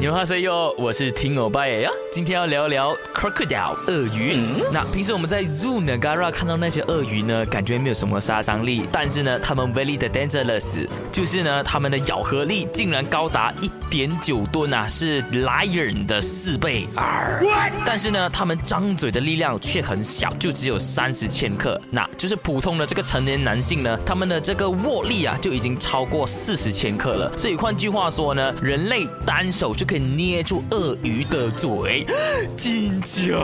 C 哟，我是听欧巴耶呀。今天要聊聊 crocodile 鳄鱼。那平时我们在 Zoo Nagara 看到那些鳄鱼呢，感觉没有什么杀伤力，但是呢，它们 very dangerous，就是呢，它们的咬合力竟然高达一点九吨啊，是 lion 的四倍。但是呢，它们张嘴的力量却很小，就只有三十千克。那就是普通的这个成年男性呢，他们的这个握力啊，就已经超过四十千克了。所以换句话说呢，人类单手就可以捏住鳄鱼的嘴，金甲？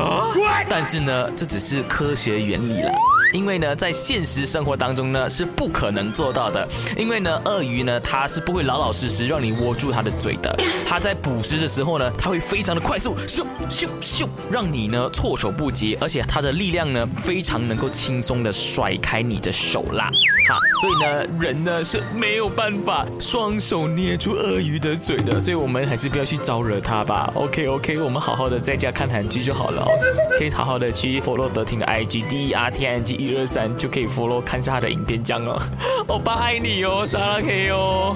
但是呢，这只是科学原理了。因为呢，在现实生活当中呢，是不可能做到的。因为呢，鳄鱼呢，它是不会老老实实让你握住它的嘴的。它在捕食的时候呢，它会非常的快速，咻咻咻，让你呢措手不及。而且它的力量呢，非常能够轻松的甩开你的手啦。哈，所以呢，人呢是没有办法双手捏住鳄鱼的嘴的。所以我们还是不要去招惹它吧。OK OK，我们好好的在家看韩剧就好了哦。可以好好的去 follow 德廷的 IG D E R T N G 一二三，就可以 follow 看下他的影片，这样哦。欧巴爱你哦，萨拉 K 哦。